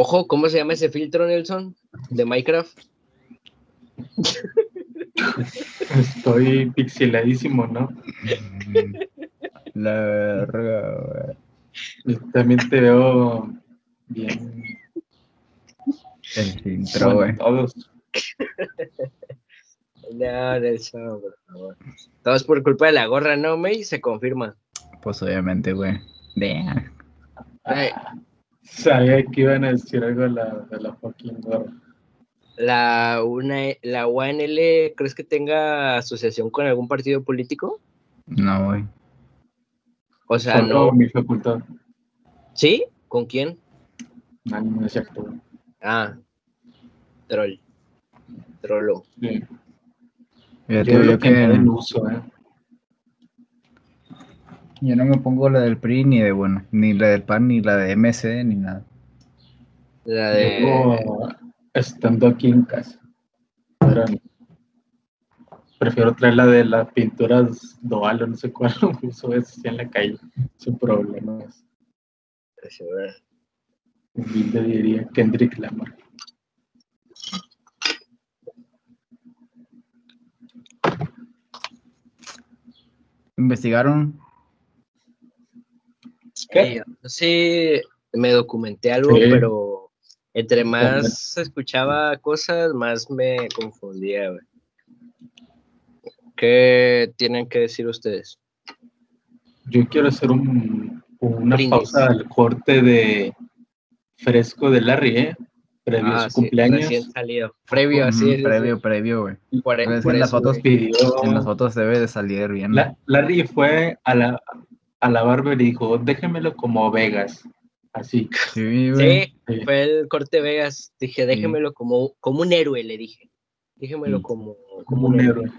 Ojo, ¿cómo se llama ese filtro, Nelson? De Minecraft. Estoy pixeladísimo, ¿no? La verga, güey. También te veo bien. El filtro, güey. todos. No, Nelson, por favor. Todo es por culpa de la gorra, ¿no, May? Se confirma. Pues obviamente, güey. Damn. Ay, Sabía que iban a decir algo de la, de la fucking gorra. La, una, la UNL, ¿crees que tenga asociación con algún partido político? No, güey. O sea, Solo no. mi facultad. ¿Sí? ¿Con quién? No, no es cierto. Ah, troll. Trollo. Sí. Yo, Yo que que den uso, ¿eh? Yo no me pongo la del PRI ni de bueno, ni la del PAN, ni la de MC, ni nada. La de. Yo, estando aquí en casa. Pero prefiero traer la de las pinturas Doal o no sé cuál uso es en la calle. Sin problemas. Humilde diría Kendrick Lamar. ¿Investigaron? ¿Qué? Sí, me documenté algo, Sí. pero entre más escuchaba cosas, más me confundía, güey. ¿Qué tienen que decir ustedes? Yo quiero hacer un, una Brindis. pausa al corte de fresco de Larry, ¿eh? Previo a Ah, su sí, cumpleaños. recién salido. Previo, así. Ujú, previo, previo, güey. Es en las eso, fotos güey. Pidió, En las fotos debe de salir bien. La- Larry fue a la, a la barber y dijo, déjemelo como Vegas. Así. Sí, güey. Sí, Sí. fue el corte Vegas. Dije, déjemelo como, como un héroe, le dije. Déjemelo Sí. como, como un héroe.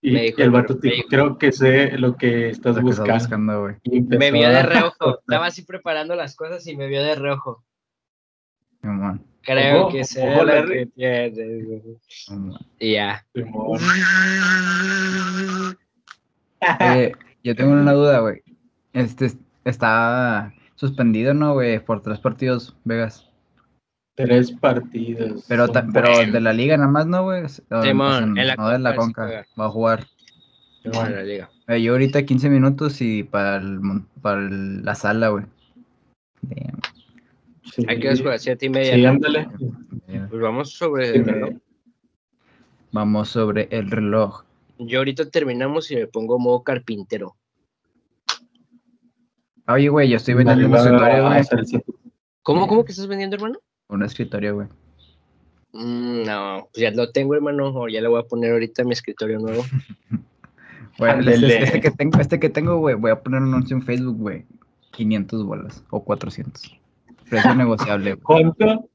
Y, Me dijo y el vato dijo, dijo. creo que sé lo que estás Lo que buscando. buscando, güey. Y Me vio de reojo. Estaba así preparando las cosas y me vio de reojo. Creo que sé lo que tienes. Y ya. Yo tengo una duda, güey. Este está suspendido, ¿no, güey? Por tres partidos, Vegas. Tres partidos. Pero, ta- pero de la liga nada más, ¿no, güey? O- Simón, en la no de la Conca. Va a jugar. Bueno, la liga. Eh, yo ahorita 15 minutos y para, el para el- la sala, güey. Damn. Sí. Hay que jugar siete y media. Sí, ¿no? ándale. Pues vamos sobre Sí, el reloj. Vamos sobre el reloj. Yo ahorita terminamos y me pongo modo carpintero. Oye, güey, yo estoy vendiendo un escritorio, güey. ¿Cómo, cómo que estás vendiendo, hermano? Un escritorio, güey. Mm, no, pues ya lo tengo, hermano. O ya le voy a poner ahorita mi escritorio nuevo. Güey, este, este que tengo, este que tengo, güey, voy a poner un anuncio en Facebook, güey. 500 bolas o 400. Precio negociable, güey. ¿Cuánto?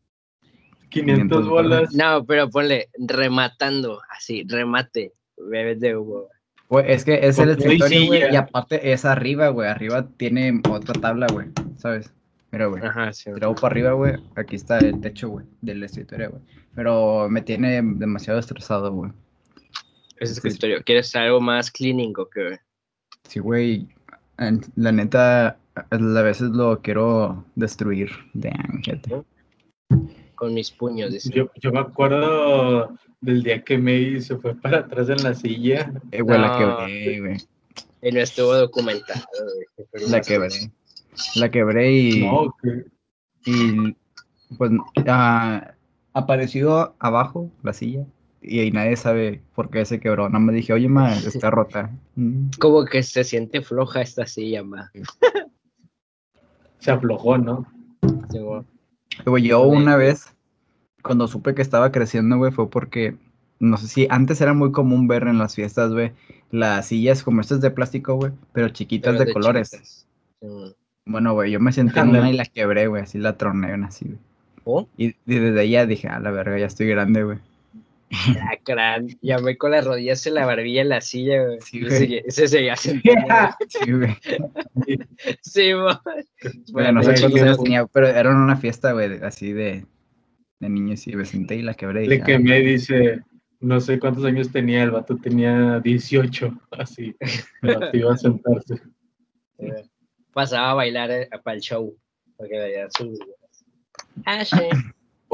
500 500 bolas. No, pero ponle rematando, así, remate. Bebes de Hugo. Güey, es que es el escritorio, güey, y aparte es arriba, güey. Arriba tiene otra tabla, güey, ¿sabes? Mira, güey. Ajá, sí. Hago para arriba, güey, aquí está el techo, güey, del escritorio, güey. Pero me tiene demasiado estresado, güey. Ese escritorio. ¿Quieres algo más cleaning o qué? Sí, güey. La neta, a veces lo quiero destruir. Damn, fíjate. Con mis puños, dice. Yo, yo me acuerdo del día que May se fue para atrás en la silla. Eh, güey, la No. quebré, güey. Y no estuvo documentado, güey. La más- quebré. La quebré y, No, que y pues ah, apareció abajo la silla y, ahí nadie sabe por qué se quebró. No me dije, oye, ma, está rota. Mm. Como que se siente floja esta silla, ma. se aflojó, ¿no? Sí. Güey, yo una vez, cuando supe que estaba creciendo, güey, fue porque, no sé si antes era muy común ver en las fiestas, güey, las sillas como estas de plástico, güey, pero chiquitas Pero de, colores. chiquitas. Sí, güey. Bueno, güey, yo me senté en una y la quebré, güey, así la troné, una así, güey. ¿Oh? Y, y desde ahí ya dije, a la verga, ya estoy grande, güey. Ah, crán. Llamé con las rodillas en la barbilla en la silla, güey. Sí, Ese seguía sentado. Sí, güey. Sí, güey. Bueno, no sé cuántos años tenía, pero era una fiesta, güey, así de, de niños y me senté y la quebré. Y Le dije, que "Ah, me dice, no sé cuántos años tenía, el vato tenía 18, así. El vato iba a sentarse. Pasaba a bailar eh, para el show. Porque veía su. Ah, sí.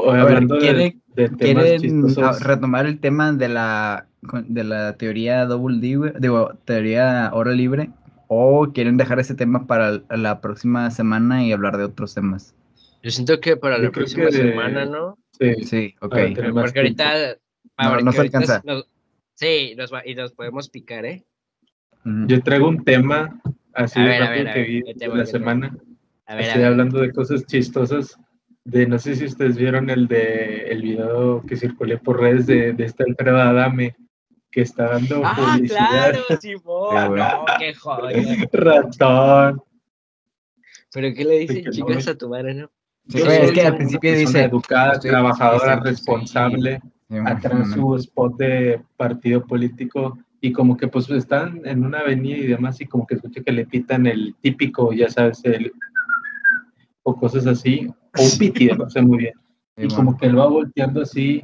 O A ver, hablando de- ¿quiere- de, temas ¿Quieren retomar el tema de la, de la teoría double D? Digo, teoría hora libre? ¿O quieren dejar ese tema para la próxima semana y hablar de otros temas? Yo siento que para Yo la próxima semana, ¿no? Sí, Sí, ok. Porque ahorita. No, porque no se ahorita alcanza. nos- sí, nos va- y nos podemos picar, ¿eh? Yo traigo un tema así A de ver, a rápido ver, a que ver, vi ¿qué de tema, la semana. A ver, a Estoy ver. hablando de cosas chistosas. De no sé si ustedes vieron el de el video que circulé por redes de, de este Alfredo Adame que está dando Ah, publicidad. claro, Simón. no, qué joya. Ratón. Pero ¿qué le dicen Sí, no, chicas a tu madre, no? Sí, Yo güey, es que al principio dice... educada, estoy- trabajadora, responsable. atrás su spot de partido político y como que pues están en una avenida y demás y como que escucha que le pitan el típico, ya sabes, el o cosas así, o un pitido, no sé muy bien. Sí, Y como que él va volteando así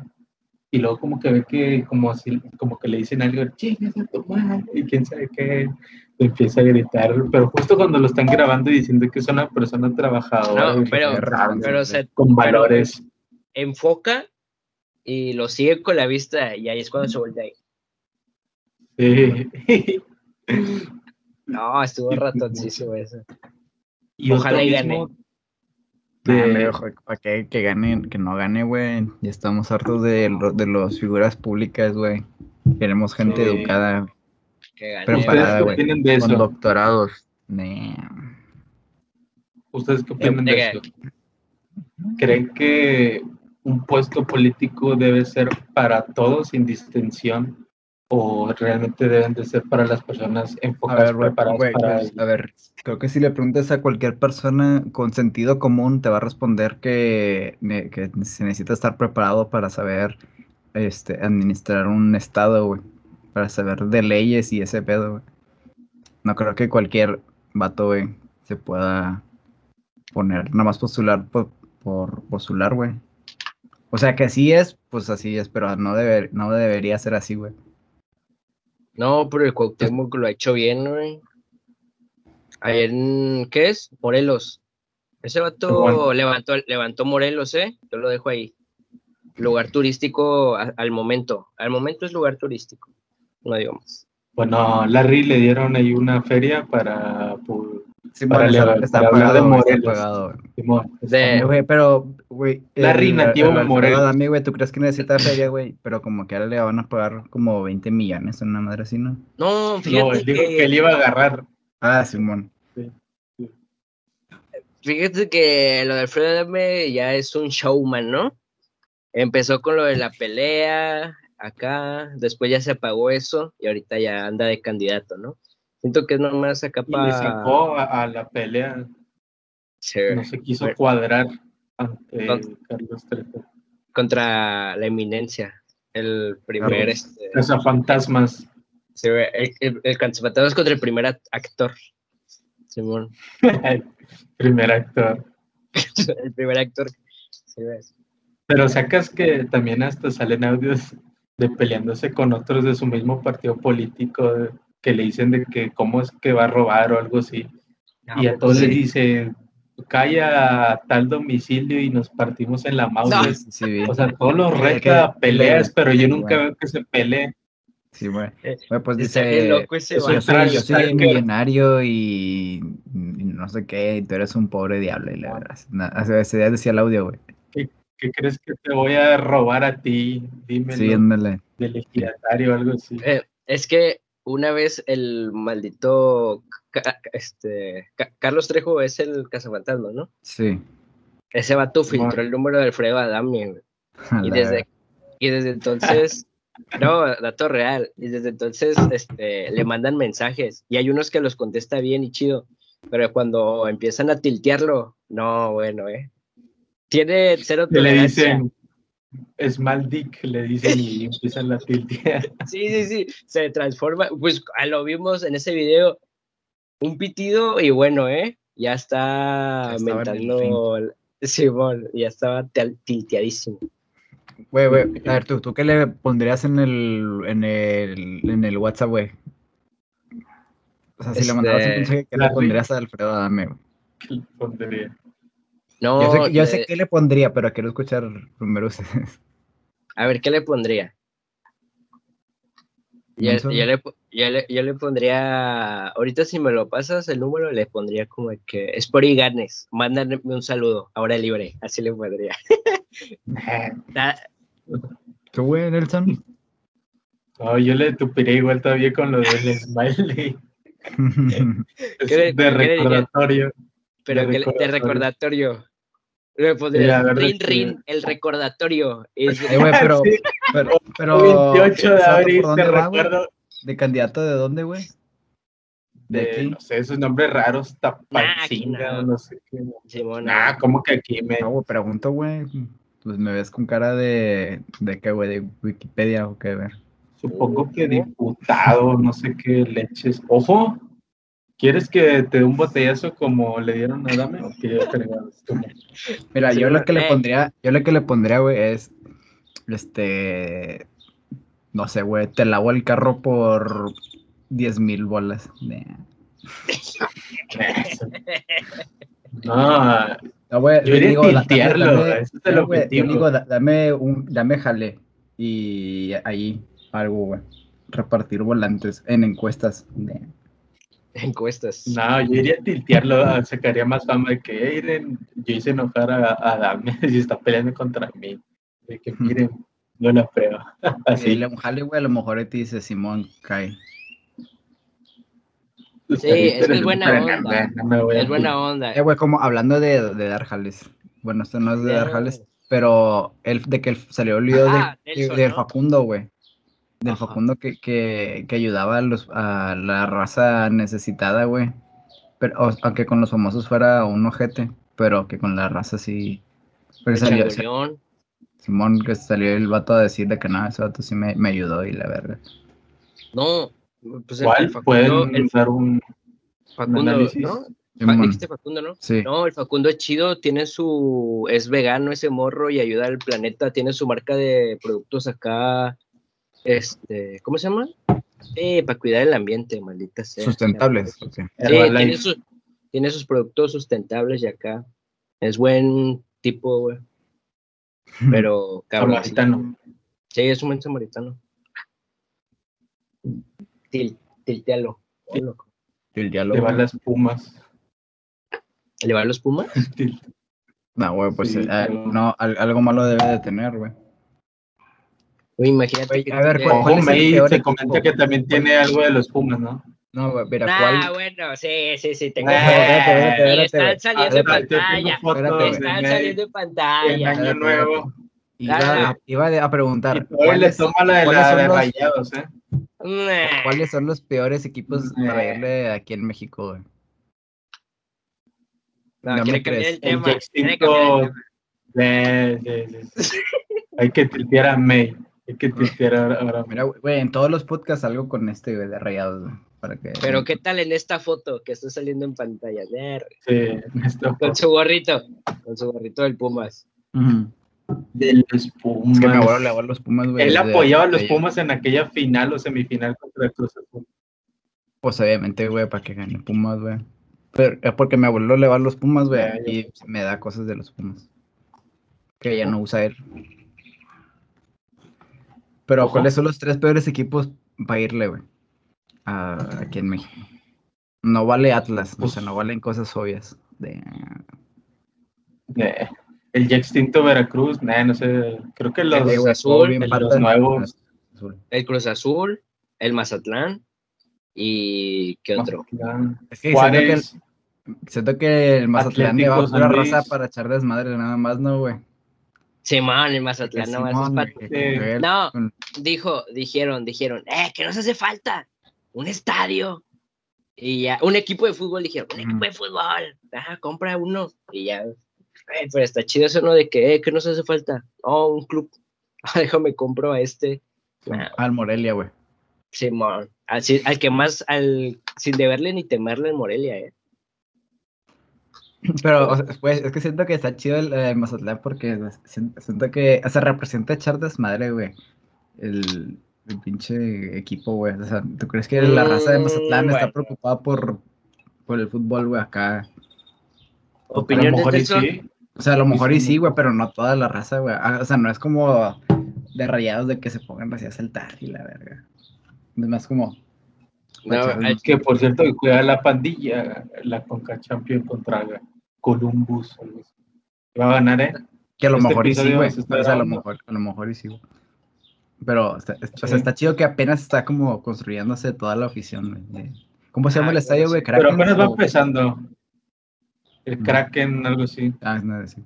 y luego como que ve que como así, como que le dicen algo, chingas a tu madre, y quién sabe qué, le empieza a gritar, pero justo cuando lo están grabando y diciendo que es una persona trabajadora No, pero, responsable, pero se con valores. enfoca y lo sigue con la vista y ahí es cuando se voltea ahí. Sí. No, estuvo ratoncísimo eso. Y Ojalá y mismo Ojo, ¿Para qué que gane, que no gane, güey? Ya estamos hartos de, lo- de las figuras públicas, güey. Queremos gente Sí. educada, Que gane. Pero ¿Ustedes parada, qué güey. con eso? doctorados. Nah. ¿Ustedes qué opinan ¿De eso? ¿Creen que un puesto político debe ser para todos sin distinción o realmente deben de ser para las personas A enfocadas, ver, güey, preparadas güey, para pues, a ver, creo que si le preguntas a cualquier persona con sentido común, te va a responder que, que se necesita estar preparado para saber este, administrar un estado, güey. Para saber de leyes y ese pedo, güey. No creo que cualquier vato, güey, se pueda poner, nada más postular por, por postular, güey. O sea, que así es, pues así es, pero no, debe, no debería ser así, güey. No, pero el Cuauhtémoc lo ha hecho bien, güey. Ayer, ¿qué es? Morelos. Ese vato Bueno. levantó, levantó Morelos, ¿eh? Yo lo dejo ahí. Lugar turístico a- al momento. Al momento es lugar turístico. No digo más. Bueno, Larry le dieron ahí una feria para... pu- Sí, Para bueno, está- para de pagado, güey, está pagado, güey. Simón, De- güey, pero, güey. Larry, nativo de Morelos. A mí, güey, ¿tú crees que necesita feria, güey? Pero como que ahora le van a pagar como 20 millones a una madre así, ¿no? No, No, fíjate él dijo que, que él iba a agarrar. Ah, Simón. fíjate que lo de Alfredo Adame ya es un showman, ¿no? Empezó con lo de la pelea acá, después ya se apagó eso y ahorita ya anda de candidato, ¿no? Siento que es nomás acá le para... sacó a, a la pelea, no se quiso cuadrar ante Carlos Trejo. contra la eminencia. El primer, este, Casa Fantasmas. sí, el, el, el es contra el primer act- actor. Simón, Primer actor. el primer actor. Sí. Pero sacas que también hasta salen audios de peleándose con otros de su mismo partido político de- que le dicen de que cómo es que va a robar o algo así. y a todos sí. les dice, calla a tal domicilio y nos partimos en la mouse. No. Sí. O sea, todos los reta peleas, pero yo nunca güey. veo que se pelee. Sí, güey. Eh, Güey, pues dice. loco ese Yo soy, yo soy millonario y, y no sé qué, y tú eres un pobre diablo. Y la verdad. Hace ese día decía el audio, güey. ¿Qué crees que te voy a robar a ti? Dímelo. Sí, ándale. del ejidatario o algo así. Eh, es que una vez el maldito este Ca- Carlos Trejo es el cazafantasma, ¿no? Sí. Ese vato filtró el número de Alfredo Adame, güey. A Y desde, y desde entonces, no, dato real, y desde entonces este, le mandan mensajes y hay unos que los contesta bien y chido, pero cuando empiezan a tiltearlo, no, bueno, eh. Tiene cero Que le tolerancia. dicen, Small Dick, le dicen y empiezan la tiltea. Sí, sí, sí, se transforma, pues lo vimos en ese video, un pitido y bueno, eh, ya está mentando, Simón, ya estaba tilteadísimo. Güey, güey, a ver, ¿tú, ¿tú qué le pondrías en el, en el, en el WhatsApp, güey? O sea, si le mandabas un Este, mensaje, ¿qué le pondrías a Alfredo Adame, güey? ¿Qué le pondría? No, yo sé, yo sé qué le pondría, pero quiero escuchar primero ustedes. a ver, ¿qué le pondría? Yo, le, yo le- yo le pondría, ahorita si me lo pasas el número, le pondría como que es por y ganes, mándame un saludo, ahora libre, así le pondría. Da- ¿Qué güey, Nelson? No, yo le tupiría igual todavía con lo del smiley. Es ¿Qué le- de recordatorio. Pero De que de recordatorio. recordatorio. Le Sí, pondría la verdad rin que- rin, el recordatorio. Es- Eh, güey, pero, Sí. pero, pero 28 de ¿sabe abril, te va, recuerdo. ¿De candidato de dónde, güey? ¿De De, aquí? no sé, esos nombres raros, Nah, tapancinga, no. no sé qué. Simón, Nah, ¿cómo que aquí me...? No, pregunto, güey. Pues me ves con cara de. ¿De qué, güey? ¿De Wikipedia o qué, ver? Supongo que diputado, no sé qué leches. Ojo, ¿quieres que te dé un botellazo como le dieron a Dame o que yo te regales tú? Mira, Sí, yo lo que le pondría, yo lo que le pondría, güey, es. Este. No sé, güey. Te lavo el carro por 10 mil bolas. Nah. No, No, güey, Yo iría a da- tiltearlo, ese es el no, güey, yo objetivo. digo, da- dame un, dame jale y ahí algo, güey. Repartir volantes en encuestas. Nah. encuestas. no, yo iría a tiltearlo, sacaría más fama de que "Ey, miren, yo hice enojar a, a Dame si está peleando contra mí. De que miren, no la prueba. Así. güey, a lo mejor te dice Simón, cae. Sí, es buena onda. no, no Es buena onda. Eh, güey, como hablando de, de dar jales. Bueno, esto no es de dar jales, pero el, de que el- salió el video Ah, de, Nelson, del ¿no? Facundo, güey. Del Ajá. Facundo que, que, que ayudaba a, los, a la raza necesitada, güey. Pero, o- aunque con los famosos fuera un ojete, pero que con la raza sí. Porque salió. Simón, que salió el vato a decir de que nada, ese vato sí me, me ayudó y la verga. No, pues el, ¿Cuál? el Facundo, ¿Pueden el dar un, un Facundo, análisis? ¿no? Dijiste Facundo, ¿no? sí. No, el Facundo es chido, tiene su, es vegano ese morro y ayuda al planeta, tiene su marca de productos acá, este, ¿cómo se llama? Eh, para cuidar el ambiente, maldita sea. Sustentables. Sí, tiene, sus- tiene sus productos sustentables y acá. Es buen tipo, güey. Pero cabrón. Samaritano. Sí, es un buen samaritano. Til, tiltealo. Loco. El Le diálogo. van las pumas. ¿Le va a los Pumas? No, güey, pues Sí, eh, pero- no, al- algo malo debe de tener, güey. Güey, imagínate. Que a ver, ¿cuál- cuál es el May peor se que también tiene algo de los pumas, ¿no? No, mira, Ah, bueno, sí, sí, sí. Tengo Eh, espérate, Y espérate, están saliendo en pantalla. Están saliendo en en pantalla. año nuevo. Iba, a, iba a preguntar, ¿cuáles, toma la de la de los- rayados, ¿eh? Nah. cuáles son los peores equipos Eh. para irle aquí en México, güey? No, No me crees. el tema. El quiere cambiar el Jacksonville- tema. Sí, sí, sí. Hay que tiltear a May. Hay que ahora. ahora. Mira, güey, en todos los podcasts algo con este, güey, de rayados, güey, para que... Pero ¿qué tal en esta foto que está saliendo en pantalla? Sí, esto Con su gorrito. Con su gorrito del Pumas. Ujú. de los Es Pumas. que mi abuelo le los Pumas, güey. Él apoyaba a los Pumas en aquella final o semifinal contra el Cruz Azul. Pues obviamente, güey, para que gane Pumas, güey. Pero es porque mi abuelo le va a los Pumas, güey, y me da cosas de los Pumas. Que ya no usa él. Pero, Ojo. ¿cuáles son los tres peores equipos para irle, güey? a- aquí en México. No vale Atlas, o sea, no valen cosas obvias. De... Eh, el ya extinto Veracruz, nah, no sé. Creo que los, güey, Azul, los nuevos. Azul. El Cruz Azul, el Mazatlán y ¿qué otro? Mazatlán, Es que siento que, el, siento que el Mazatlán le va a Atlético pura San raza para echar desmadre nada más, ¿no, güey? Simón, el Mazatlán es No. con- dijo, dijeron, dijeron, eh, que nos hace falta un estadio. Y ya, un equipo de fútbol, dijeron, un equipo de fútbol, ajá, compra uno. Y ya, eh, pero está chido eso, ¿no? De que, eh, que nos hace falta. Oh, un club. Ah, déjame compro a este. Nah, Al Morelia, güey. Simón. Así, al que más, al, sin deberle ni temerle en Morelia, eh. Pero, o sea, pues, es que siento que está chido el, el Mazatlán porque si- siento que, o sea, representa echar desmadre, güey. El, el pinche equipo, güey. O sea, ¿tú crees que la raza de Mazatlán Mm, está bueno. preocupada por, por el fútbol, güey, acá? A lo Opinión de mejor y Nelson. sí. O sea, a lo mejor y sí, güey, pero no toda la raza, güey. Ah, O sea, no es como de rayados de que se pongan así a saltar y la verga. Es más como. No, Pues, hay- Que por cierto, juega la pandilla, la Conca Champion contra Columbus. algo así. Va a ganar, ¿eh? Que a lo Este mejor y sí, güey. a lo mejor, a lo mejor y sí, güey. Pero, está- es- o sea, está chido que apenas está como construyéndose toda la afición, güey. ¿Cómo se llama Ah, el estadio, güey? Pero ¿Kraken apenas va o- empezando. El Mm. Kraken, algo así. Ah, no, sí.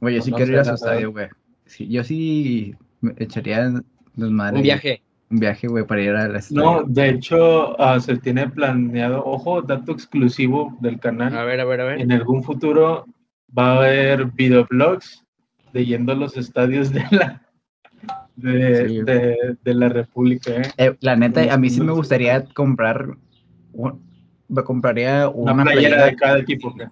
Güey, yo sí No quiero ir a su estadio, güey. Sí, yo sí me echaría desmadre. un viaje. Un viaje, güey, para ir al No, estadio. de hecho, ah, se tiene planeado, ojo, dato exclusivo del canal. A ver, a ver, a ver. En algún futuro va a haber videoblogs de yendo a los estadios de la de, Sí. de- de la República. ¿eh? Eh, la neta, a mí sí me No gustaría comprar. un- me compraría Una, una, playera playera. de cada equipo. ¿eh?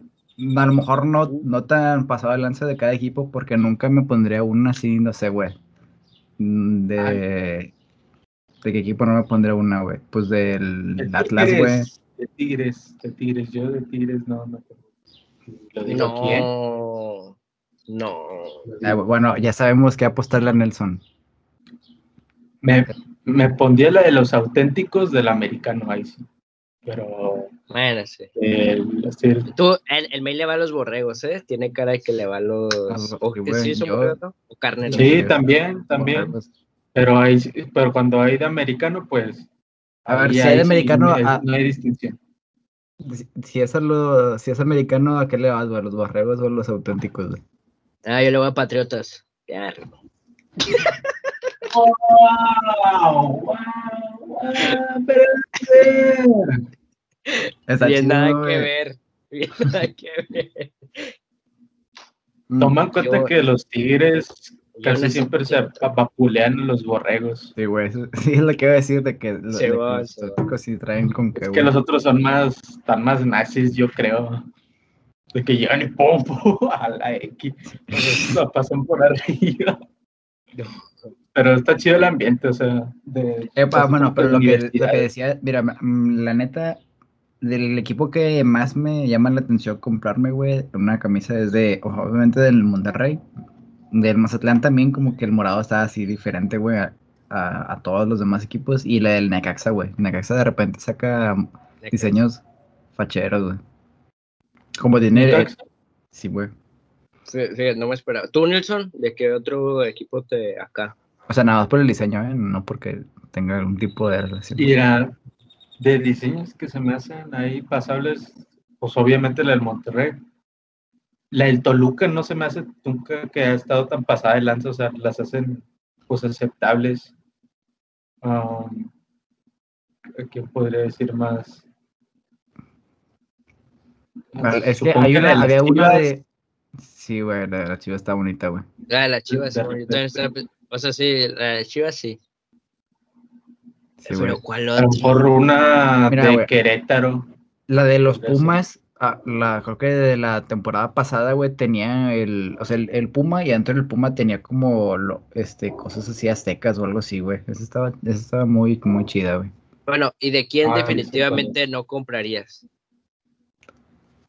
A lo mejor no, no tan pasado de lanza de cada equipo, porque nunca me pondría una así, no sé, güey. Mm, De. ¿De qué equipo no me pondría una, güey? Pues del De Atlas, güey. De Tigres, de Tigres, yo de Tigres no, no. Lo digo quién. No. No. Ah, bueno, ya sabemos que apostarle a Nelson. Me, me pondría la de los auténticos del americano ahí sí. Pero Bueno, sí. el, Tú, el, el mail le va a los borregos, ¿eh? Tiene cara de que le va a los. Ah, ¿O sí, yo-? O sí, también, también. Pero sí- pero cuando hay de americano, pues. A ver, si hay de americano, no hay- ah, no hay distinción. Si- Si es, a lo- si es americano, ¿a qué le vas? ¿A los borregos o a los auténticos, güey? Ah, yo le voy a Patriotas. Ya, ¡Wow! ¡Wow! ¡Wow! Está bien chido, nada güey. que ver. Bien nada que ver. Mm, Toma en cuenta Yo- que los tigres casi siempre se a los borregos. Sí, güey, eso- sí es lo que iba a decir de que, lo- de los auténticos sí traen con que, Es que los otros son más, están más nazis, yo creo. De que llegan y pum, pum, a la X. La pasan por arriba. Pero está chido el ambiente, o sea. De, Epa, casi bueno, pero lo que, lo que decía, mira, mm, la neta, del equipo que más me llama la atención comprarme, güey, una camisa es de, obviamente del Monterrey, del Mazatlán también, como que el morado está así diferente, güey, a, a- a todos los demás equipos, y la del Necaxa, güey. Necaxa de repente saca diseños facheros, güey. Como tiene, Necaxa. sí, güey. Sí, sí, no me esperaba. ¿Tú, Nelson? ¿De qué otro equipo te acá? O sea, nada más por el diseño, ¿eh? No porque tenga algún tipo de relación. Y la- de diseños que se me hacen ahí pasables, pues obviamente la del Monterrey. La del Toluca no se me hace nunca que ha estado tan pasada de lanza, o sea, las hacen pues aceptables. Um, ¿Qué podría decir más? Es que Supongo hay la una, había una de... Sí, güey, la de la chiva está bonita, güey. La de la también estaba pe- O sea, sí, la de Chivas sí. Sí, güey. Pero ¿cuál A lo otro? mejor una Mira, de güey. Querétaro. La de los. Pumas, ah, la, creo que de la temporada pasada, güey, tenía el, o sea, el, el Puma y adentro del Puma tenía como lo, este, cosas así aztecas o algo así, güey. Esa estaba, esa estaba muy, muy chida, güey. Bueno, ¿y de quién Ah, definitivamente no comprarías?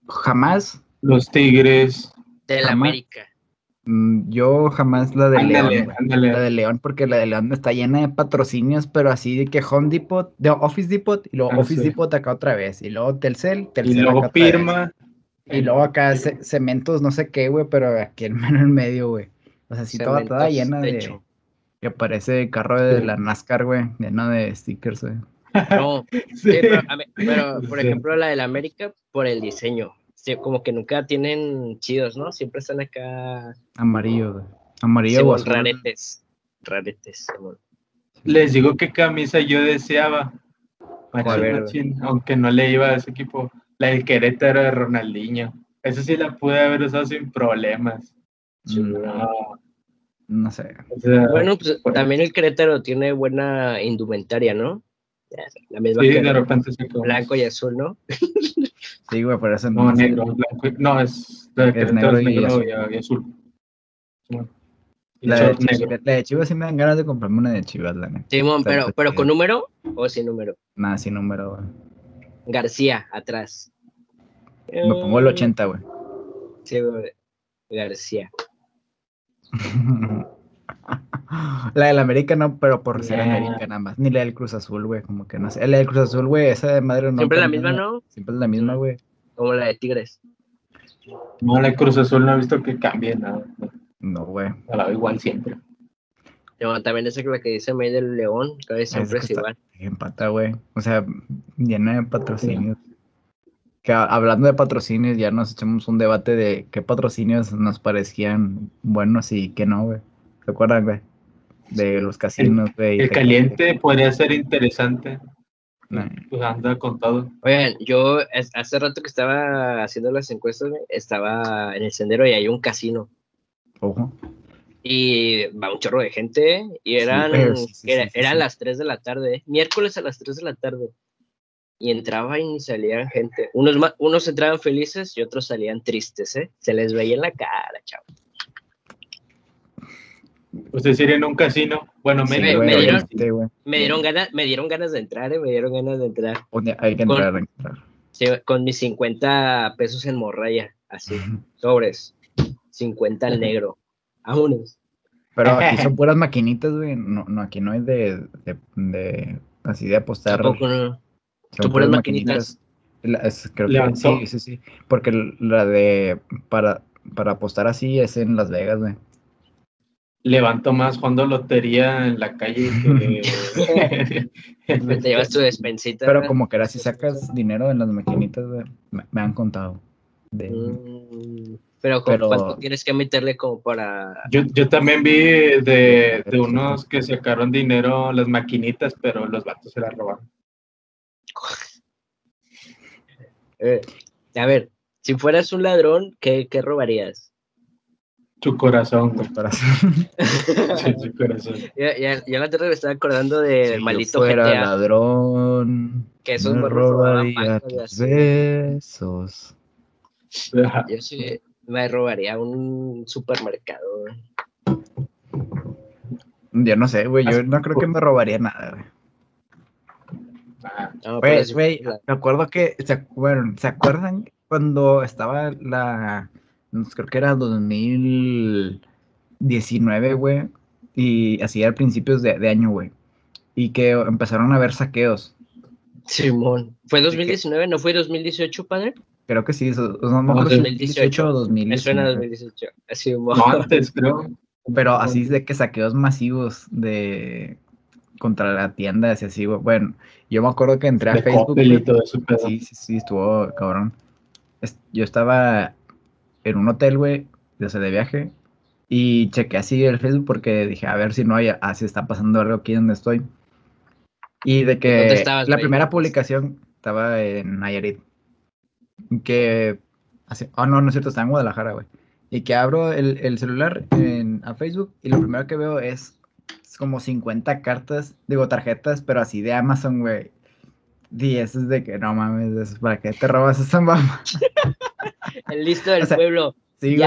Jamás, Los Tigres. Del Jamás. América. Mm, yo jamás la de Ándale, León, ándale. La de León, porque la de León está llena de patrocinios, pero así de que Home Depot, de Office Depot, y luego Ah, Office sí. Depot acá otra vez, y luego Telcel, Y Telcel acá luego firma. Y luego acá ce- cementos, no sé qué, güey, pero aquí en mano en medio, güey. O sea, sí, toda, llena de. Que parece carro de Sí. la NASCAR, güey, lleno de stickers, güey. No, Sí. sí, pero, a pero, por Sí. ejemplo, la del América, por el diseño. Sí, como que nunca tienen chidos, ¿no? Siempre están acá. Amarillo, güey. Amarillo o raretes. Raretes, Simón. Les digo qué camisa yo deseaba. Aunque no le iba a ese equipo. La del Querétaro de Ronaldinho. Esa sí la pude haber usado sin problemas. Mm, No, No sé. o sea, Bueno, pues también el Querétaro tiene buena indumentaria, ¿no? La misma sí, que de repente blanco y azul, ¿no? Sí, güey, por eso No, sé. negro, blanco. y- No, es, la de Querétaro negro es y negro azul. y, y azul. Y La de, Chivas, negro. la de Chivas sí me dan ganas de comprarme una de Chivas, la neta. Simón, pero, pero chido. con número o sin número. Nada, sin número, güey. García, atrás. Me pongo el Eh, 80, güey. Sí, güey. García. La del América no, pero por ser Yeah. América nada más. Ni la del Cruz Azul, güey, como que no sé. La del Cruz Azul, güey, esa de madre no. Siempre la misma, ¿no? Siempre es la misma, güey. Como la de Tigres. No, la Cruz Azul no he visto que cambie nada. No, güey. La veo igual siempre. No, también esa que la que dice May del León, que Es siempre es igual. Empata, güey. O sea, llena de patrocinios. Que hablando de patrocinios, ya nos echamos un debate de qué patrocinios nos parecían buenos y qué no, güey. ¿Se acuerdan, güey? De los casinos, güey. El caliente podría ser interesante. Nah. Pues anda con todo. Oigan, yo es- hace rato que estaba haciendo las encuestas, güey, estaba en el sendero y hay un casino. Ojo. Y va un chorro de gente y eran, güey, sí, sí, era- sí, sí, eran sí. las 3 de la tarde, miércoles a las 3 de la tarde. Y entraba y salían gente. Unos, unos entraban felices y otros salían tristes, ¿eh? Se les veía en la cara, chavo. Pues decir en un casino. Bueno, Sí, me güey, dieron- este, güey. Me dieron ganas, me dieron ganas de entrar, ¿eh? Me dieron ganas de entrar. Hay que Con- entrar, hay que entrar. Sí, con mis 50 pesos en morralla, así, sobres. 50 al negro. Vámonos. Pero aquí son puras maquinitas, güey. No, no, aquí no es de, de, de- así de apostar. Tampoco no. Son puras maquinitas. La- es- creo que sí, sí, sí. Porque la de para, para apostar así es en Las Vegas, güey. Levanto más jugando lotería en la calle que. Te llevas tu despensita. Pero ¿verdad? como que ahora si sacas dinero en las maquinitas, me, me han contado. De, Mm, Pero, ¿con Pero- ¿cuánto tienes que meterle como para...? Yo, yo también vi de, de unos que sacaron dinero las maquinitas, pero los vatos se las robaron. eh, a ver, si fueras un ladrón, ¿qué, qué robarías? Su corazón, güey. para Sí, su corazón. Ya, ya, ya la tarde me estaba acordando del Si yo maldito fuera GTA, ladrón, que esos me robaría tus besos. Yo sí me robaría un supermercado. güey. Yo no sé, güey, yo no creo que me robaría nada, güey. Ah, No, pero Güey, me acuerdo que, se, bueno, ¿se acuerdan cuando estaba la, creo que era 2019, güey, y así a principios de, de año, güey, y que empezaron a haber saqueos, Simón. ¿Fue que- 2019? ¿No fue 2018, padre? creo que sí, eso, no me acuerdo si 2018, 2018 o Me suena 2019, 2018. Simón. no, antes, creo. pero así de que saqueos masivos de contra la tienda, así, así, güey, bueno, yo me acuerdo que entré a De Facebook, y todo eso. Sí, sí, sí, estuvo cabrón. Es- Yo estaba en un hotel, güey, sea, de viaje, y chequé así el Facebook porque dije, a ver si no hay, así está pasando algo aquí donde estoy. Y de que ¿Dónde estabas, la primera publicación estaba en Nayarit. Que, así, oh no, no es cierto, estaba en Guadalajara, güey. Y que abro el, el celular en, a Facebook y lo primero que veo es, es como 50 cartas, digo, tarjetas, pero así de Amazon, güey. Y eso es de que no mames, ¿para qué te robas esa mamá? El listo del O sea, pueblo. Sí,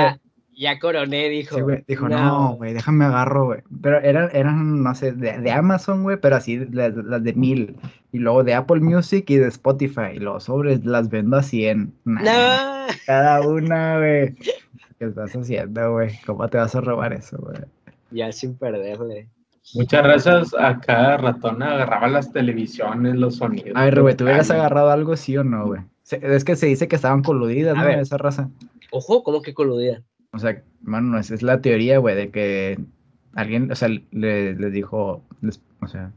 ya, coroné, dijo. Sí, güey. Dijo, no, güey, déjame agarro, güey. Pero eran, eran, no sé, de, de Amazon, güey, pero así las, las de mil. Y luego de Apple Music y de Spotify. Y los sobres las vendo a 100. Nah, No. Cada una, güey. ¿Qué estás haciendo, güey? ¿Cómo te vas a robar eso, güey? Ya sin perderle. Muchas razas acá ratona agarraba las televisiones, los sonidos. A ver, güey, ¿tú hubieras agarrado algo sí o no, güey? Es que se dice que estaban coludidas, A ¿no? ver. Esa raza. Ojo, ¿cómo que coludida? O sea, mano, esa es la teoría, güey, de que alguien, o sea, le, les dijo, les- o sea,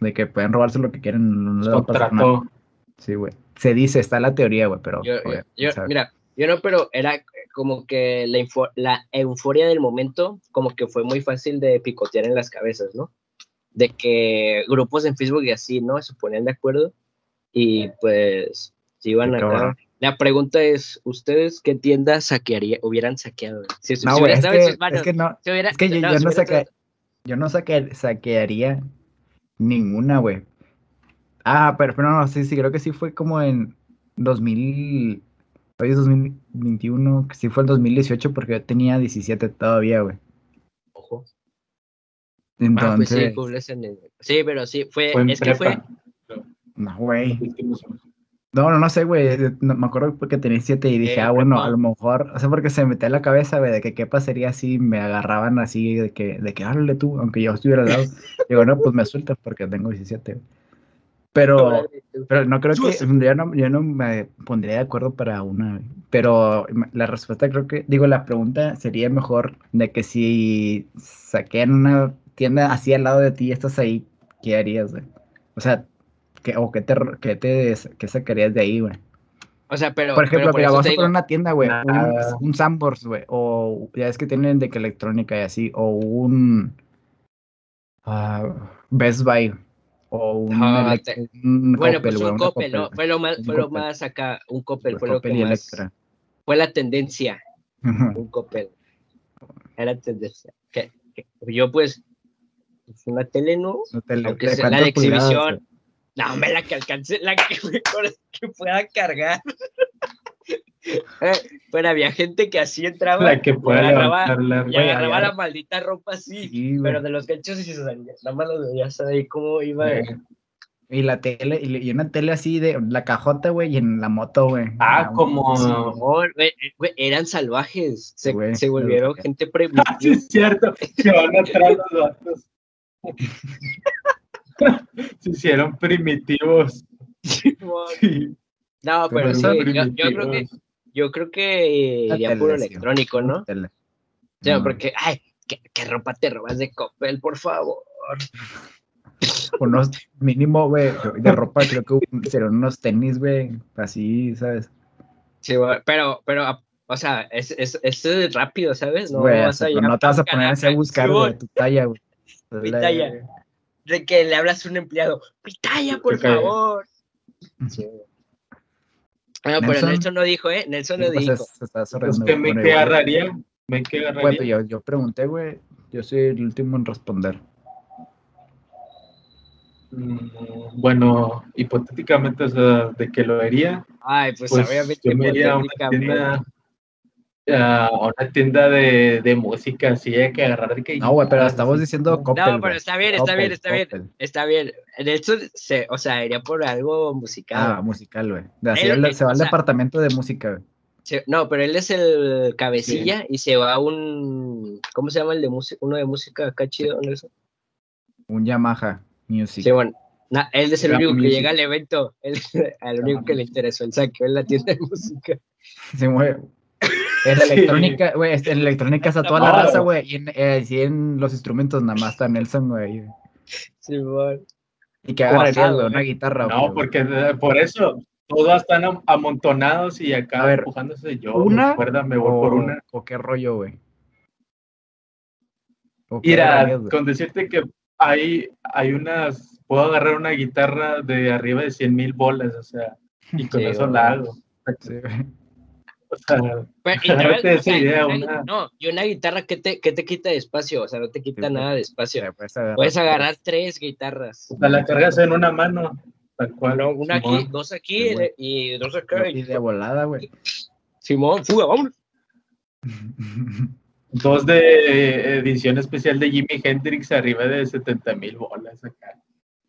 de que pueden robarse lo que quieren, no les va a pasar nada. Sí, güey. Se dice, está la teoría, güey, pero... Yo, yo- mira, yo no, pero era como que la, info- la euforia del momento, como que fue muy fácil de picotear en las cabezas, ¿no? De que grupos en Facebook y así, ¿no? Se ponían de acuerdo y pues se iban Qué acá. cabrón. La pregunta es, ¿ustedes qué tienda saquearía, hubieran saqueado? Si, si No, hubiera güey, es estado en que, sus manos, es que no, si hubiera- es que yo, no, yo si no estado- yo no saqué, saquearía ninguna, güey. Ah, pero, pero no, sí, sí, creo que sí fue como en 2000, hoy es 2021, que sí fue el 2018 porque yo tenía 17 todavía, güey. Ojo. Entonces, Ah, pues sí, cumples en el- sí, pero sí, fue, Fue es que fue, prepa. no, güey. No, no, no sé, güey. no- me acuerdo porque tenía siete y dije, Eh, ah, bueno, a lo mejor, o sea, porque se me metía en la cabeza, güey, de que qué pasaría si me agarraban así, de que, de que háblale tú, aunque yo estuviera al lado. Digo, no, pues me sueltas porque tengo 17. güey. Pero, pero no creo que, yo no, yo no me pondría de acuerdo para una, pero la respuesta creo que, digo, la pregunta sería mejor de que si saquean una tienda así al lado de ti y estás ahí, ¿qué harías, güey? O sea, ¿qué, o qué te, qué te qué sacarías de ahí, güey? O sea, pero. Por ejemplo, pero vamos te a digo, una tienda, güey, un, un Sambors, güey, o ya es que tienen de que electrónica y así, o un ah, Best Buy, o un, Ah, elec- te- un Bueno, Coppel, pues un una Coppel, ¿no? Fue lo más, fue lo más acá, un Coppel Pues fue lo Coppel que y más, Electra. fue la tendencia, un Coppel. Era tendencia. Que, que yo pues, pues, una tele, ¿no? No te le- Aunque ¿de sea la de pulgadas, exhibición. güey? No, me la que alcance, la que mejor que pueda cargar. Pero había gente que así entraba La que y pueda agarraba, levantar la y Güey, agarraba la maldita ropa así. Sí, pero de los ganchos y se salía. Nada más lo veías ahí cómo iba. Eh, Y la tele, y, y una tele así de la cajota, güey, y en la moto, güey. Ah, como. Sí, eh, güey, eran salvajes. Se, se volvieron gente Sí, primitiva. es cierto. Se van atrás los vatos. Se hicieron primitivos. Sí. No, pero Pero sí, yo, yo creo que yo creo que iría puro electrónico, ¿no? O Tele. sea, No, porque, ay, ¿qué, qué ropa te robas de Coppel, por favor? Unos mínimo, güey, de ropa, creo que serían unos tenis, güey, así, ¿sabes? Sí, güey, pero, pero, a- o sea, es, es, es rápido, ¿sabes? No Güey, vas a hasta- llegar no te vas a poner así a buscar, güey, tu talla, güey. Mi La- talla. De que le hablas a un empleado, pitaya, por favor. Sí. No, pero Nelson. No dijo, ¿eh? Nelson no pues, dijo. se- se está Pues sorriendo, que me bueno, agarraría. Me agarraría. pues yo, yo pregunté, güey, yo soy el último en responder. Mm, Bueno, hipotéticamente, o sea, de que lo haría, Ay, pues, pues obviamente, yo me iría a una tienda, a una tienda de, de música, así hay que agarrar de que No, güey, pero estamos diciendo Coppel, No, pero está bien, está bien, Coppel, está bien, está bien. Nelson, se, o sea, iría por algo musical. Ah, musical, güey. De así Él, el- eh, se va al sea- departamento de música, güey. Se- no, pero él es el cabecilla y se va a un, ¿cómo se llama el de música? Uno de música acá chido, Nelson. Un Yamaha Music. Sí, bueno. él es el único que llega al evento, él, al único que le interesó el saqueo en la tienda de música. Sí, güey. En electrónica, güey, este, en electrónica está toda la raza, güey. Y en, eh, sí, en los instrumentos nada más está Nelson, güey. Sí, bueno. Y que güey, güey. una guitarra, No, güey. porque eh, por eso todos están am- amontonados y acá A ver, empujándose yo. ¿una Recuerda, me voy o, por una. ¿O qué rollo, güey? ¿O qué Mira, güey? con decirte que hay, hay unas, puedo agarrar una guitarra de arriba de 100 mil bolas, o sea, y con Sí, eso güey. la hago. Sí, güey. O sea, Pero, y te Date ves, o esa sea, idea, una- una- No, y una guitarra que te, que te quita de espacio, o sea, no te quita Sí, nada de espacio. Puedes agarrar. Puedes agarrar tres guitarras. o sea, la cargas en una mano, tal cual. No, una Simón. aquí, dos aquí Sí, y dos acá. Y de volada, güey. Simón, fuga, vamos. Dos de edición especial de Jimi Hendrix arriba de 70 mil bolas acá.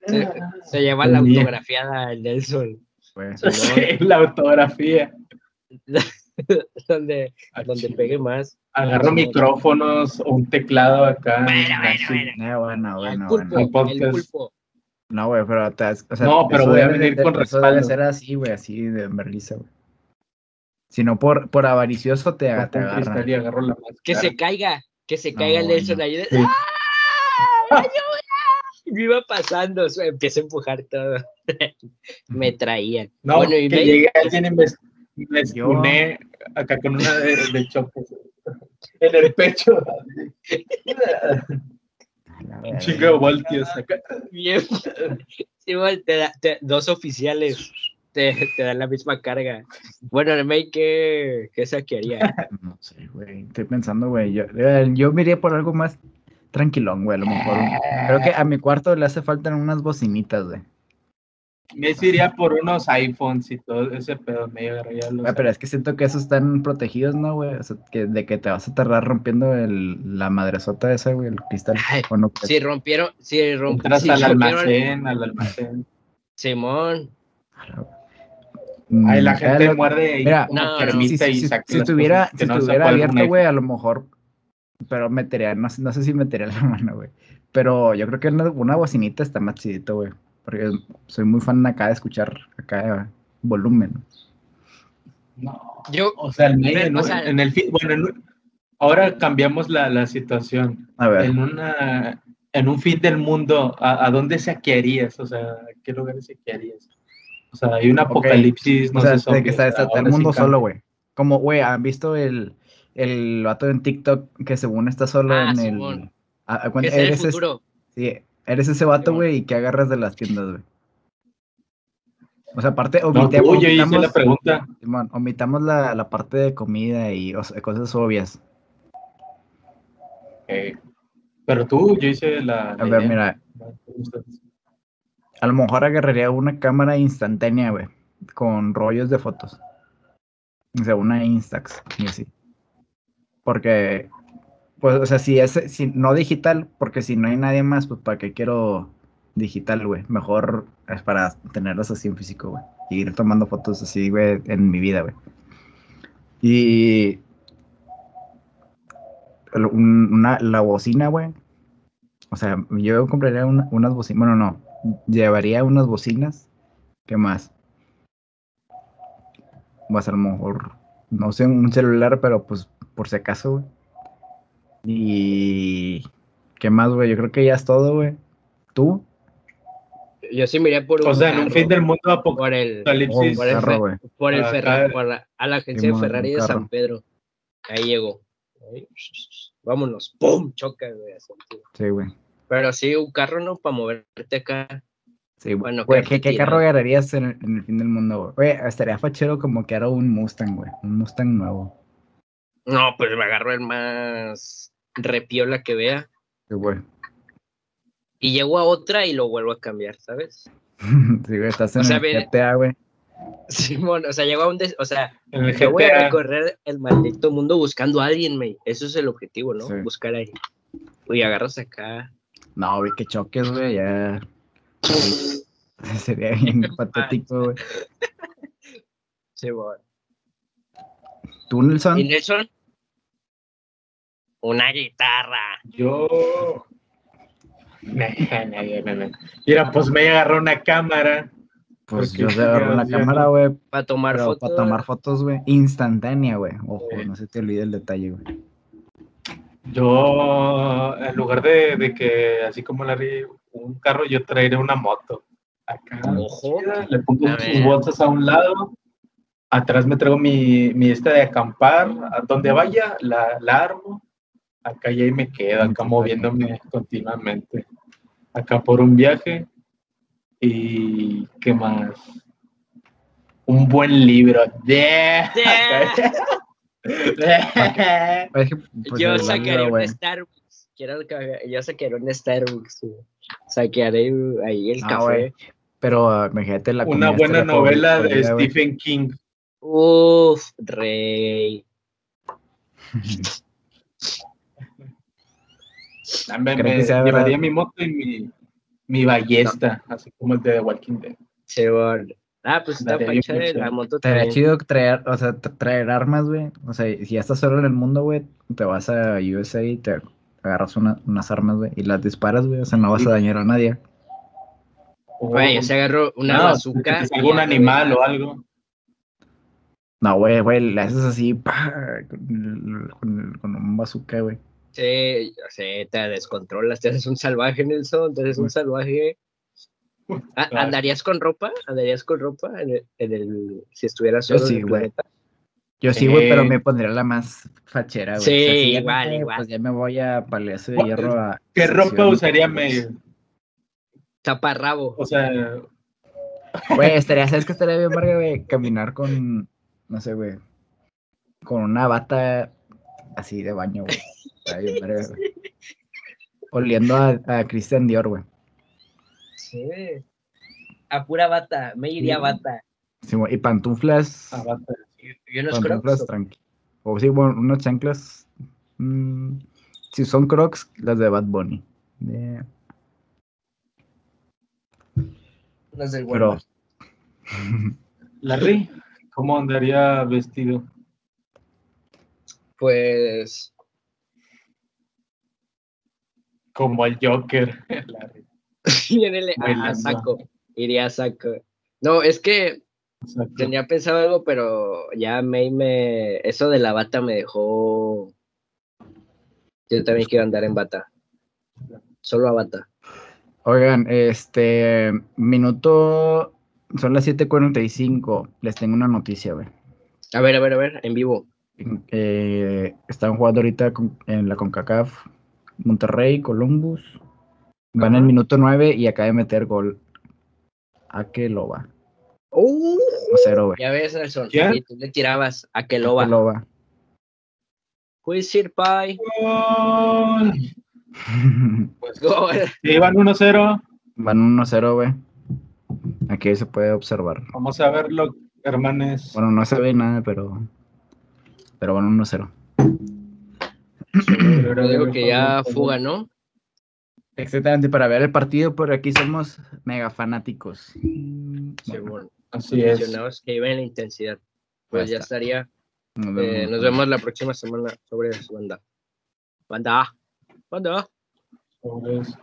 Se, se lleva la autografiada el Nelson. Sí, la autografía. donde, Ah, donde pegue más. Agarro micrófonos o un teclado acá. Bueno, bueno, bueno. No, bueno, el bueno, pulpo, bueno. El podcast. el pulpo. No, güey, pero te, o sea, No, pero voy a venir de- con Eso debe respaldo. ser así, güey, así de merliza, güey. Si no por, por avaricioso te, Cojo te agarro la. Que se caiga, que se No, caiga el de- Sí. ¡Ah! ¡Ayuda! Me iba pasando, o sea, empieza a empujar todo. me traían. No, Bueno, y que ve- llegue alguien me, estuné acá con una de, de choque en el pecho. Un chingo de voltios acá. Bueno, te da- te- dos oficiales te, te dan la misma carga. Bueno, el May, ¿qué, qué saquearía? No sé, güey. Estoy pensando, güey. Yo, eh, yo me iría por algo más tranquilón, güey. A lo mejor. Creo que a mi cuarto le hace falta unas bocinitas, güey. Me iría por unos iPhones y todo ese pedo. Me agarraría los Güey, pero es que siento que esos están protegidos, ¿no, güey? O sea, que, de que te vas a tardar rompiendo el, la madresota esa, güey, el cristal. Ay, ¿O no? crees? Si rompieron, si rompieron, Entras al almacén, al almacén. Simón. Ay, la Mm, gente eh, lo- muerde y mira, no, cremita si, y si- saca si cosas que si no abierto, güey, a lo mejor, pero metería, no, sé- no sé si metería la mano, güey. Pero yo creo que una, una bocinita está más chidito, güey. Porque soy muy fan acá de escuchar acá volumen. No, Yo, o sea, el medio, Pero, ¿no? o sea- en el fin, bueno, en un- ahora cambiamos la, la situación. A ver, En una, en un fin del mundo, ¿a, a dónde saquearías? O sea, ¿a qué lugares saquearías? O sea, hay un apocalipsis, no o sea, sé, de que está, está el sí mundo cambia. solo, güey. Como, güey, ¿han visto el, el vato en TikTok que según está solo Ah, en Simón. el... a- a cuenta- sea el eres, es- futuro. sí, eres ese vato, güey, y que agarras de las tiendas, güey. O sea, aparte, No, omite- tú, yo hice omitamos- la pregunta. Simón, omitamos la, la parte de comida y o sea, cosas obvias. eh, pero tú, yo hice la. A la ver, idea. mira, a lo mejor agarraría una cámara instantánea, güey, con rollos de fotos. O sea, una Instax y así. Porque, pues, o sea, si es, si no digital, porque si no hay nadie más, pues, ¿para qué quiero digital, güey? Mejor es para tenerlas así en físico, güey. Y ir tomando fotos así, güey, en mi vida, güey. Y una, la bocina, güey. O sea, yo compraría una- unas bocinas. Bueno, no. Llevaría unas bocinas. ¿Qué más? Vas a lo mejor. No sé, un celular, pero pues por si acaso, güey. Y. ¿Qué más, güey? Yo creo que ya es todo, güey. ¿Tú? Yo sí me iría por un O sea, en un fin del mundo por el, Oh, un apocalipsis. por el carro, Fe- güey. por el Ferrari, por la- a la agencia de Ferrari un de. San Pedro. Ahí llegó. Ahí, Vámonos. ¡Pum! Choca, güey. Sí, güey. Pero sí, un carro, ¿no? Para moverte acá. Sí, güey. Bueno, Güey, ¿qué, qué carro agarrarías en, el- en el fin del mundo, güey? Güey, estaría fachero como que era un Mustang, güey. Un Mustang nuevo. No, pues me agarro el más repiola que vea. Sí, güey. Y llego a otra y lo vuelvo a cambiar, ¿sabes? sí, güey, estás en O sea, el viene- GTA, güey. Simón, o sea, llego a un... des- O sea, yo voy a recorrer el maldito mundo buscando a alguien, güey. Eso es el objetivo, ¿no? Sí. Buscar ahí. Uy, agarras acá. No, güey, que choques, güey, ya. Sería bien patético, güey. Simón. ¿Tú, Nelson? ¿Y Nelson? Una guitarra. Yo. Mira, pues me agarró una cámara. Pues yo se agarro la ya- cámara, güey, Para tomar pero fotos. para tomar fotos, güey, instantánea, güey. Ojo, no se te olvide el detalle, güey. Yo, en lugar de, de que, así como Larry, un carro, yo traeré una moto. Acá, Ojo. le pongo A sus bolsas a un lado. Atrás me traigo mi, mi esta de acampar. A donde vaya, la, la armo. Acá y ahí me quedo, acá moviéndome continuamente. Acá por un viaje. Y qué más. Un buen libro. Yeah. Pues, yo el sacaré un güey. Starbucks. Quiero que- yo sacaré un Starbucks. Sacaré ahí el Ah, café. güey. Pero ah, imagínate la Una buena novela de. Stephen King. Uf, rey. Ah, Me, ¿Creen me que sea llevaría verdad? mi moto y mi, mi ballesta, así como el de The Walking Dead. Simón. Ah, pues está pachada mucho. la moto Estaría también. chido traer, o sea, tra- traer armas, güey. O sea, si ya estás solo en el mundo, güey, te vas a USA y te agarras una- unas armas, güey, y las disparas, güey. O sea, no vas a dañar a nadie. Güey, yo se agarró una No, bazooka. te un ya, animal o algo. No, güey, güey, le haces así, pa, con, con, con un bazooka, güey. Sí, yo te descontrolas, te haces un salvaje, Nelson, te haces un salvaje. ¿Andarías con ropa? ¿Andarías con ropa en el, en el- si estuvieras solo sí, en el güey. planeta? Yo sí, güey, Sí. pero me pondría la más fachera, güey. Sí, si igual, me- igual. Pues ya me voy a Palacio de Hierro a... ¿Qué ropa usaría medio? Taparrabo. O sea, Güey, estaría, ¿sabes qué estaría bien, verga, güey? Caminar con, no sé, güey, con una bata así de baño, güey. Estaría bien, verga, güey. Oliendo a, a Christian Dior, güey. Sí. A pura bata, me iría Sí. bata. Sí, güey, y pantuflas, a bata. Y, y unos pantuflas crocs. tranqui. O sí, bueno, unas chanclas. mm, si son crocs, las de Bad Bunny. Yeah. Unos del Pero, Walmart. Larry, ¿Cómo andaría vestido? Pues Como el Joker. Viene a, a Bailando. saco, iría a saco. No, es que Exacto. tenía pensado algo, pero ya May me, eso de la bata me dejó. Yo también quiero andar en bata. Solo a bata. Oigan, este minuto son las 7:45. Les tengo una noticia, güey. A ver, a ver, a ver, en vivo. Eh, están jugando ahorita con- en la CONCACAF Monterrey, Columbus. Van en el minuto 9 y acaba de meter gol. ¿A qué lo va? Uh, 0 güey. ya ves, Nelson. ¿Quién? Y tú le tirabas a que lo va. Lo va. Sir Pie. Gol. Pues, Gol. sí, van 1-0. Van 1-0, güey. Aquí se puede observar. Vamos a verlo, hermanes. Bueno, no se ve nada, pero. Pero van 1-0. Yo digo que ya fuga, ¿no? Exactamente, para ver el partido, por aquí somos mega fanáticos. Según Así es. que iban en la intensidad. Pues ya estaría. Nos Eh, vemos. nos vemos la próxima semana sobre su banda. Banda. Banda. Sobres.